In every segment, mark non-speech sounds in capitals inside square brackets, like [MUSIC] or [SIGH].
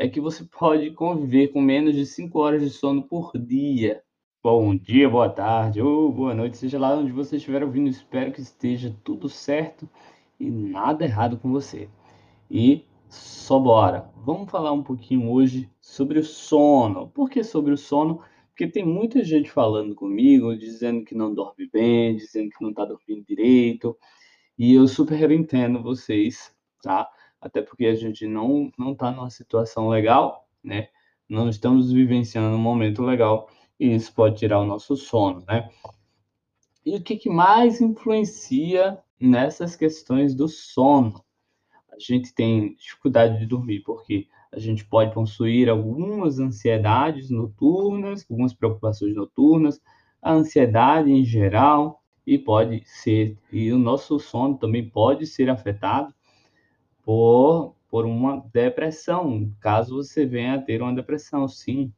é que você [LAUGHS] pode conviver com menos de 5 horas de sono por dia. Bom dia, boa tarde ou boa noite, seja lá onde você estiver ouvindo, espero que esteja tudo certo e nada errado com você. E só bora. Vamos falar um pouquinho hoje sobre o sono. Por que sobre o sono? Porque tem muita gente falando comigo, dizendo que não dorme bem, dizendo que não está dormindo direito. E eu super entendo vocês, tá? Até porque a gente não não está numa situação legal, né? Não estamos vivenciando um momento legal e isso pode tirar o nosso sono, né? E o que, que mais influencia nessas questões do sono? A gente tem dificuldade de dormir porque a gente pode possuir algumas ansiedades noturnas, algumas preocupações noturnas, a ansiedade em geral, e pode ser, e o nosso sono também pode ser afetado por, por uma depressão, caso você venha a ter uma depressão, sim.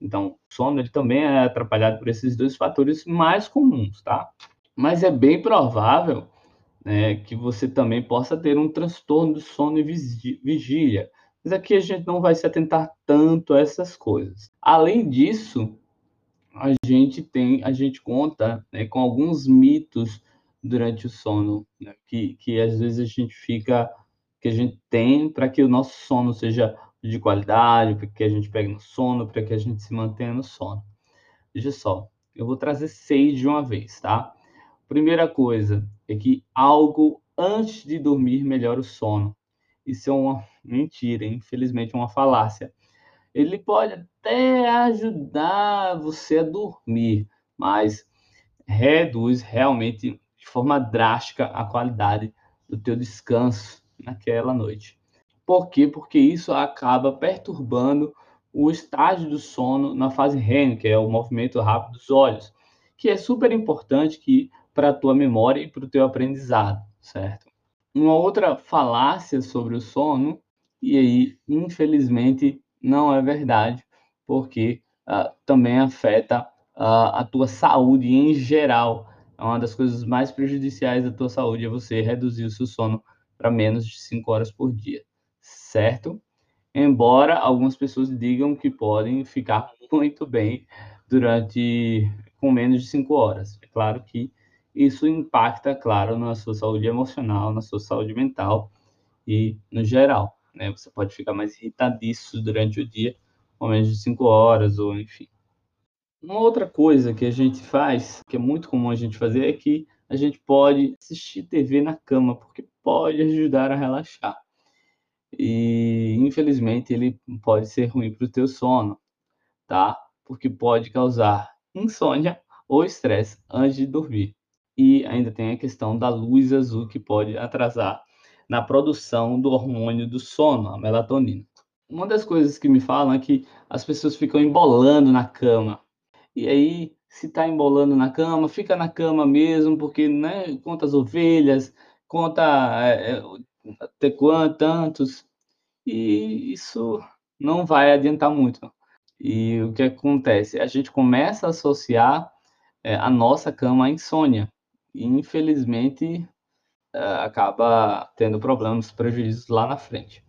Então, o sono ele também é atrapalhado por esses dois fatores mais comuns, tá? Mas é bem provável né, que você também possa ter um transtorno do sono e vigília, mas aqui a gente não vai se atentar tanto a essas coisas. Além disso, a gente tem, a gente conta né, com alguns mitos durante o sono, né, que, que às vezes a gente fica, que a gente tem para que o nosso sono seja de qualidade, para que a gente pegue no sono, para que a gente se mantenha no sono. Veja só, eu vou trazer seis de uma vez, tá? Primeira coisa é que algo antes de dormir melhora o sono. Isso é uma mentira, infelizmente, é uma falácia. Ele pode até ajudar você a dormir, mas reduz realmente de forma drástica a qualidade do teu descanso naquela noite. Por quê? Porque isso acaba perturbando o estágio do sono na fase REM, que é o movimento rápido dos olhos, que é super importante que para a tua memória e para o teu aprendizado, certo? Uma outra falácia sobre o sono, e aí, infelizmente, não é verdade, porque uh, também afeta uh, a tua saúde em geral. É uma das coisas mais prejudiciais da tua saúde é você reduzir o seu sono para menos de 5 horas por dia, certo? Embora algumas pessoas digam que podem ficar muito bem durante com menos de 5 horas. É claro que isso impacta, claro, na sua saúde emocional, na sua saúde mental e no geral. Né? Você pode ficar mais irritadiço durante o dia, com menos de 5 horas, ou enfim. Uma outra coisa que a gente faz, que é muito comum a gente fazer, é que a gente pode assistir TV na cama, porque pode ajudar a relaxar. E infelizmente ele pode ser ruim para o teu sono, tá? Porque pode causar insônia ou estresse antes de dormir. E ainda tem a questão da luz azul que pode atrasar na produção do hormônio do sono, a melatonina. Uma das coisas que me falam é que as pessoas ficam embolando na cama. E aí, se está embolando na cama, fica na cama mesmo, porque né, conta as ovelhas, conta é, é até quantos, tantos, e isso não vai adiantar muito. E o que acontece? A gente começa a associar é, a nossa cama à insônia e infelizmente eh, acaba tendo problemas, prejuízos lá na frente.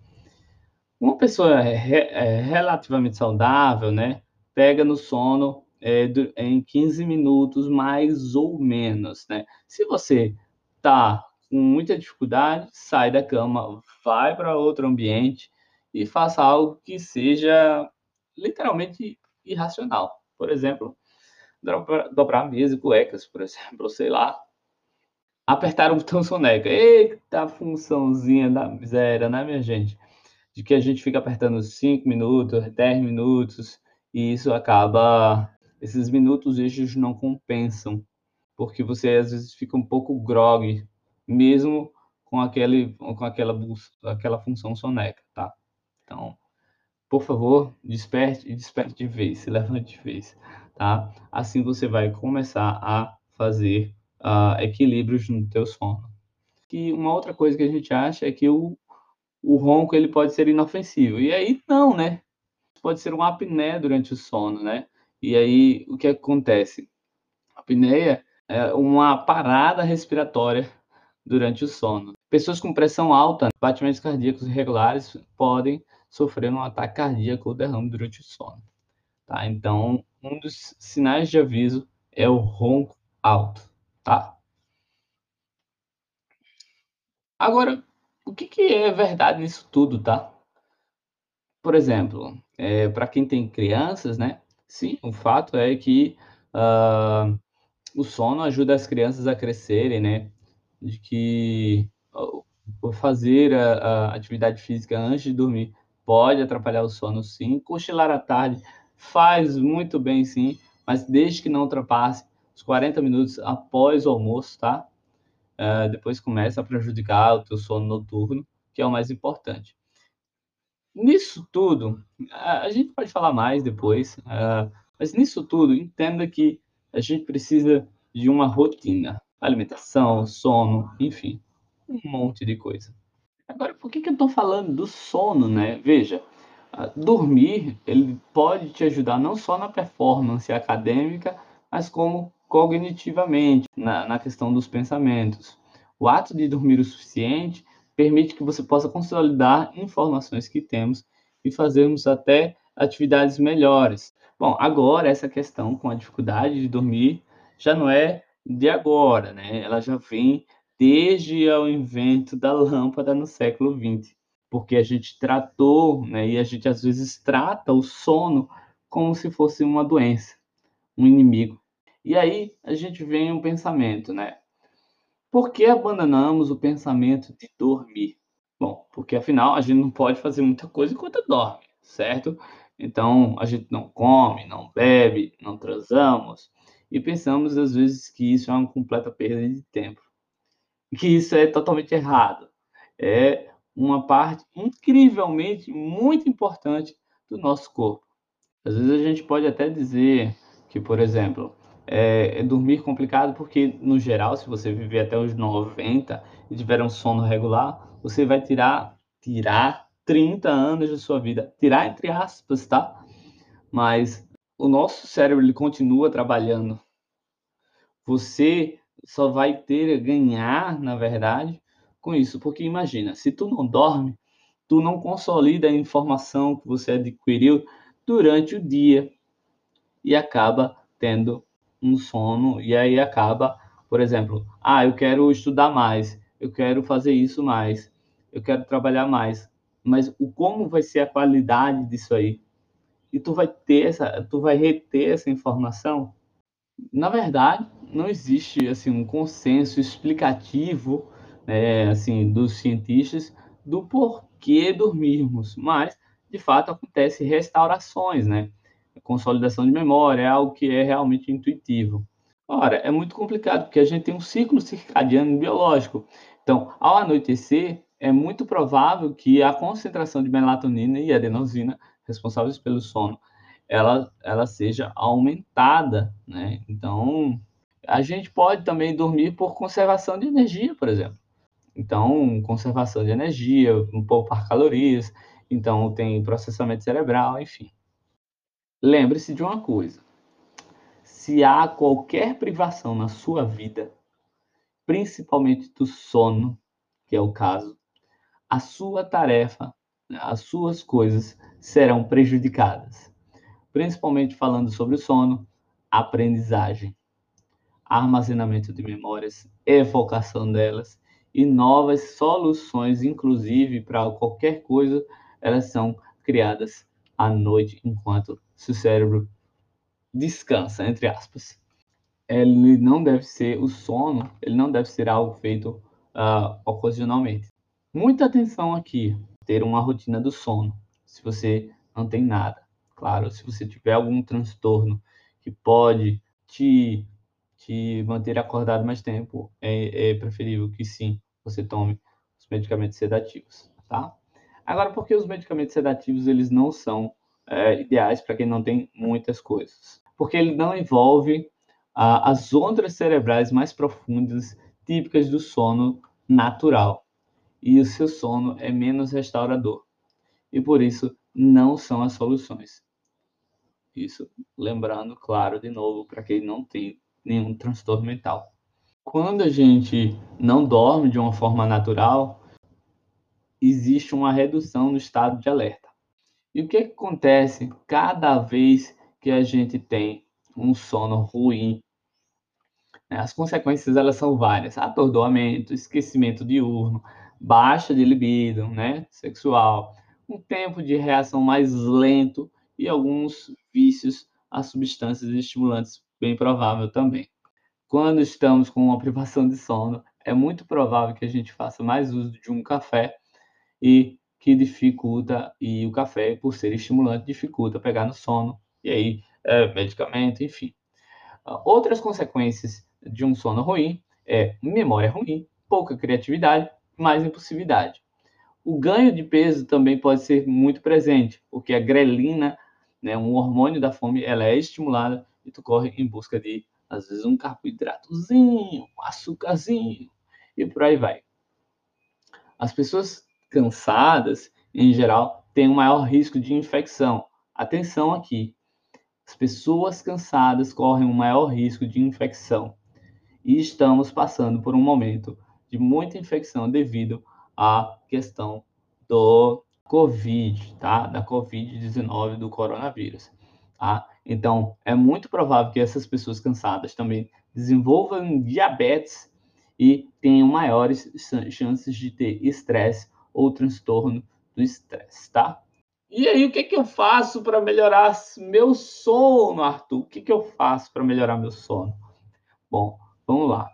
Uma pessoa é, relativamente saudável, né, pega no sono é, em 15 minutos, mais ou menos, né? Se você tá com muita dificuldade, sai da cama, vai para outro ambiente e faça algo que seja literalmente irracional. Por exemplo, dobrar, dobrar mesa e cuecas, por exemplo, sei lá, apertar o botão soneca. Eita funçãozinha da miséria, né, minha gente? De que a gente fica apertando 5 minutos, 10 minutos, e isso acaba. Esses minutos extras não compensam, porque você às vezes fica um pouco grog, mesmo com, aquele, com aquela, aquela função soneca, tá? Então, por favor, desperte e desperte de vez, se levante de vez, tá? Assim você vai começar a fazer uh, equilíbrios no teu sono. E uma outra coisa que a gente acha é que o, o ronco ele pode ser inofensivo. E aí não, né? Pode ser uma apneia durante o sono, né? E aí o que acontece? A apneia é uma parada respiratória durante o sono. Pessoas com pressão alta, batimentos cardíacos irregulares podem sofreram um ataque cardíaco ou derrame durante o sono. Tá? Então, um dos sinais de aviso é o ronco alto. Tá? Agora, o que, que é verdade nisso tudo, tá? Por exemplo, é, para quem tem crianças, né? Sim, o fato é que uh, o sono ajuda as crianças a crescerem, né? De que uh, fazer a, a, atividade física antes de dormir pode atrapalhar o sono, sim. Cochilar à tarde faz muito bem, sim, mas desde que não ultrapasse os 40 minutos após o almoço, tá? Uh, depois começa a prejudicar o teu sono noturno, que é o mais importante. Nisso tudo, a gente pode falar mais depois, uh, mas nisso tudo, entenda que a gente precisa de uma rotina, alimentação, sono, enfim, um monte de coisa. Agora, por que, que eu estou falando do sono, né? Veja, uh, dormir ele pode te ajudar não só na performance acadêmica, mas como cognitivamente, na, na questão dos pensamentos. O ato de dormir o suficiente permite que você possa consolidar informações que temos e fazermos até atividades melhores. Bom, agora essa questão com a dificuldade de dormir já não é de agora, né? Ela já vem desde o invento da lâmpada no século XX, porque a gente tratou, né, e a gente às vezes trata o sono como se fosse uma doença, um inimigo. E aí a gente vem um pensamento, né? Por que abandonamos o pensamento de dormir? Bom, porque afinal a gente não pode fazer muita coisa enquanto dorme, certo? Então a gente não come, não bebe, não transamos e pensamos às vezes que isso é uma completa perda de tempo. Que isso é totalmente errado. É uma parte incrivelmente muito importante do nosso corpo. Às vezes a gente pode até dizer que, por exemplo, é, é dormir complicado porque, no geral, se você viver até os 90 e tiver um sono regular, você vai tirar, tirar 30 anos da sua vida. Tirar entre aspas, tá? Mas o nosso cérebro ele continua trabalhando. Você só vai ter a ganhar, na verdade, com isso. Porque imagina, se tu não dorme, tu não consolida a informação que você adquiriu durante o dia e acaba tendo um sono e aí acaba, por exemplo, ah, eu quero estudar mais, eu quero fazer isso mais, eu quero trabalhar mais, mas o como vai ser a qualidade disso aí? E tu vai ter essa, tu vai reter essa informação? Na verdade, não existe assim um consenso explicativo, né, assim, dos cientistas do porquê dormirmos, mas de fato acontece restaurações, né? Consolidação de memória, é algo que é realmente intuitivo. Ora, é muito complicado, porque a gente tem um ciclo circadiano biológico. Então, ao anoitecer, é muito provável que a concentração de melatonina e adenosina, responsáveis pelo sono, ela, ela seja aumentada, né? Então, a gente pode também dormir por conservação de energia, por exemplo. Então, conservação de energia, poupar calorias, então tem processamento cerebral, enfim. Lembre-se de uma coisa: se há qualquer privação na sua vida, principalmente do sono, que é o caso, a sua tarefa, as suas coisas serão prejudicadas. Principalmente falando sobre o sono, aprendizagem, armazenamento de memórias, evocação delas e novas soluções, inclusive para qualquer coisa, elas são criadas à noite enquanto seu cérebro descansa, entre aspas. Ele não deve ser o sono, ele não deve ser algo feito uh, ocasionalmente. Muita atenção aqui, ter uma rotina do sono. Se você não tem nada, claro, se você tiver algum transtorno que pode te, te manter acordado mais tempo, é, é preferível que sim, você tome os medicamentos sedativos, tá? Agora, por que os medicamentos sedativos eles não são é, ideais para quem não tem muitas coisas? Porque ele não envolve ah, as ondas cerebrais mais profundas típicas do sono natural. E o seu sono é menos restaurador. E por isso não são as soluções. Isso lembrando, claro, de novo, para quem não tem nenhum transtorno mental. Quando a gente não dorme de uma forma natural, existe uma redução no estado de alerta. E o que acontece cada vez que a gente tem um sono ruim? Né? As consequências elas são várias: atordoamento, esquecimento diurno, baixa de libido, né, sexual, um tempo de reação mais lento e alguns vícios a substâncias estimulantes, bem provável também. Quando estamos com uma privação de sono, é muito provável que a gente faça mais uso de um café e que dificulta, e o café, por ser estimulante, dificulta pegar no sono, e aí é, medicamento, enfim. Outras consequências de um sono ruim é memória ruim, pouca criatividade, mais impulsividade. O ganho de peso também pode ser muito presente, porque a grelina, né, um hormônio da fome, ela é estimulada e tu corre em busca de, às vezes, um carboidratozinho, um açúcarzinho, e por aí vai. As pessoas cansadas, em geral, têm um maior risco de infecção. Atenção aqui. As pessoas cansadas correm um maior risco de infecção. E estamos passando por um momento de muita infecção devido à questão do Covid, tá? Da Covid-19 do coronavírus, tá? Então, é muito provável que essas pessoas cansadas também desenvolvam diabetes e tenham maiores chances de ter estresse ou transtorno do estresse, tá? E aí, o que, que eu faço para melhorar meu sono, Arthur? O que, que eu faço para melhorar meu sono? Bom, vamos lá.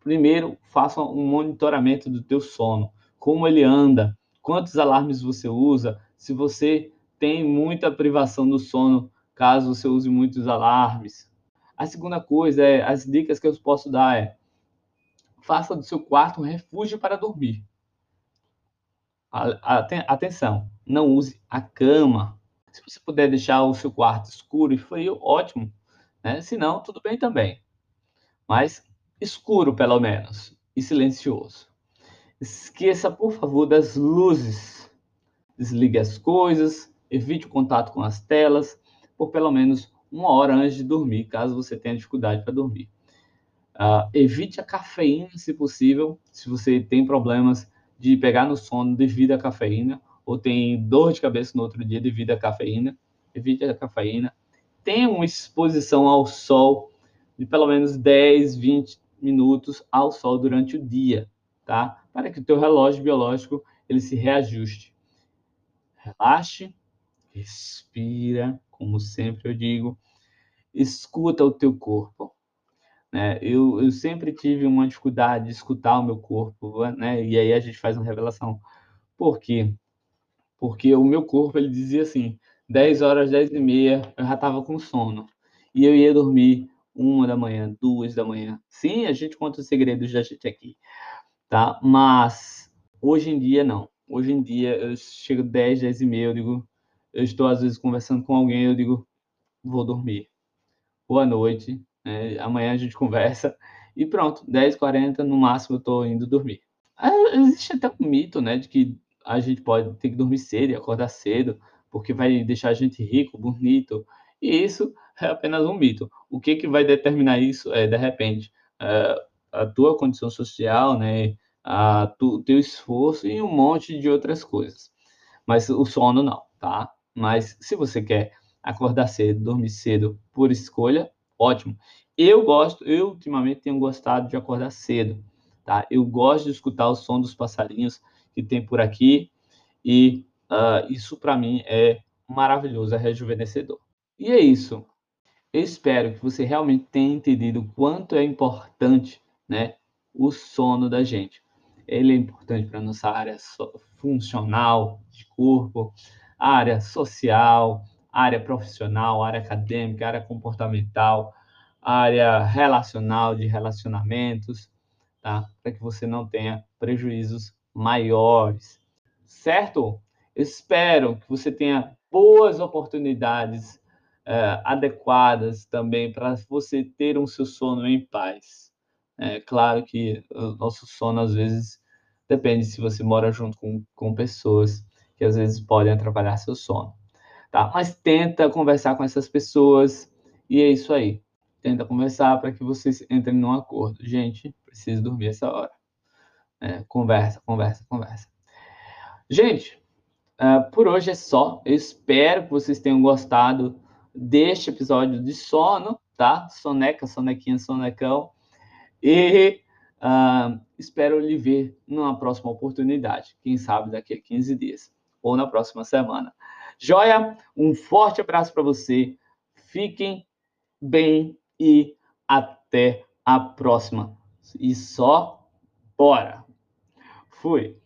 Primeiro, faça um monitoramento do teu sono, como ele anda, quantos alarmes você usa, se você tem muita privação do sono, caso você use muitos alarmes. A segunda coisa é, as dicas que eu posso dar é, faça do seu quarto um refúgio para dormir. Atenção, não use a cama. Se você puder deixar o seu quarto escuro e frio, ótimo. Né? Se não, tudo bem também. Mas escuro, pelo menos, e silencioso. Esqueça, por favor, das luzes. Desligue as coisas, evite o contato com as telas por pelo menos uma hora antes de dormir, caso você tenha dificuldade para dormir. Uh, evite a cafeína, se possível, se você tem problemas de pegar no sono devido à cafeína, ou tem dor de cabeça no outro dia devido à cafeína, evite a cafeína. Tenha uma exposição ao sol de pelo menos 10, 20 minutos ao sol durante o dia, tá? Para que o teu relógio biológico ele se reajuste. Relaxe, respira, como sempre eu digo, escuta o teu corpo. Né? Eu, eu sempre tive uma dificuldade de escutar o meu corpo, né? E aí a gente faz uma revelação. Por quê? Porque o meu corpo ele dizia assim, 10 horas, 10 e meia, eu já estava com sono. E eu ia dormir uma da manhã, duas da manhã. Sim, a gente conta os segredos da gente aqui, tá? Mas hoje em dia não. Hoje em dia eu chego 10, 10 e meia, eu digo, eu estou às vezes conversando com alguém, eu digo, vou dormir. Boa noite, né? amanhã a gente [LAUGHS] conversa e pronto, 10, 40 no máximo eu estou indo dormir. Existe até um mito, né, de que a gente pode ter que dormir cedo e acordar cedo, porque vai deixar a gente rico, bonito, e isso é apenas um mito. O que, que vai determinar isso é, de repente, é, a tua condição social, né, a tu, teu esforço e um monte de outras coisas. Mas o sono não, tá? Mas se você quer acordar cedo, dormir cedo por escolha, ótimo. Eu gosto, eu ultimamente tenho gostado de acordar cedo, tá? Eu gosto de escutar o som dos passarinhos que tem por aqui e uh, isso para mim é maravilhoso, é rejuvenescedor. E é isso. Eu espero que você realmente tenha entendido quanto é importante, né, o sono da gente. Ele é importante para nossa área funcional de corpo, área social, área profissional, área acadêmica, área comportamental, área relacional de relacionamentos, tá? Para que você não tenha prejuízos maiores, certo? Espero que você tenha boas oportunidades é, adequadas também para você ter um seu sono em paz. É claro que o nosso sono, às vezes, depende se você mora junto com, com pessoas que às vezes podem atrapalhar seu sono. Tá? Mas tenta conversar com essas pessoas e é isso aí. Tenta conversar para que vocês entrem num acordo. Gente, preciso dormir essa hora. É, conversa, conversa, conversa. Gente, Uh, por hoje é só. Eu espero que vocês tenham gostado deste episódio de sono, tá? Soneca, sonequinha, sonecão. E uh, espero lhe ver numa próxima oportunidade. Quem sabe daqui a 15 dias ou na próxima semana. Joia, um forte abraço para você. Fiquem bem e até a próxima. E só bora. Fui.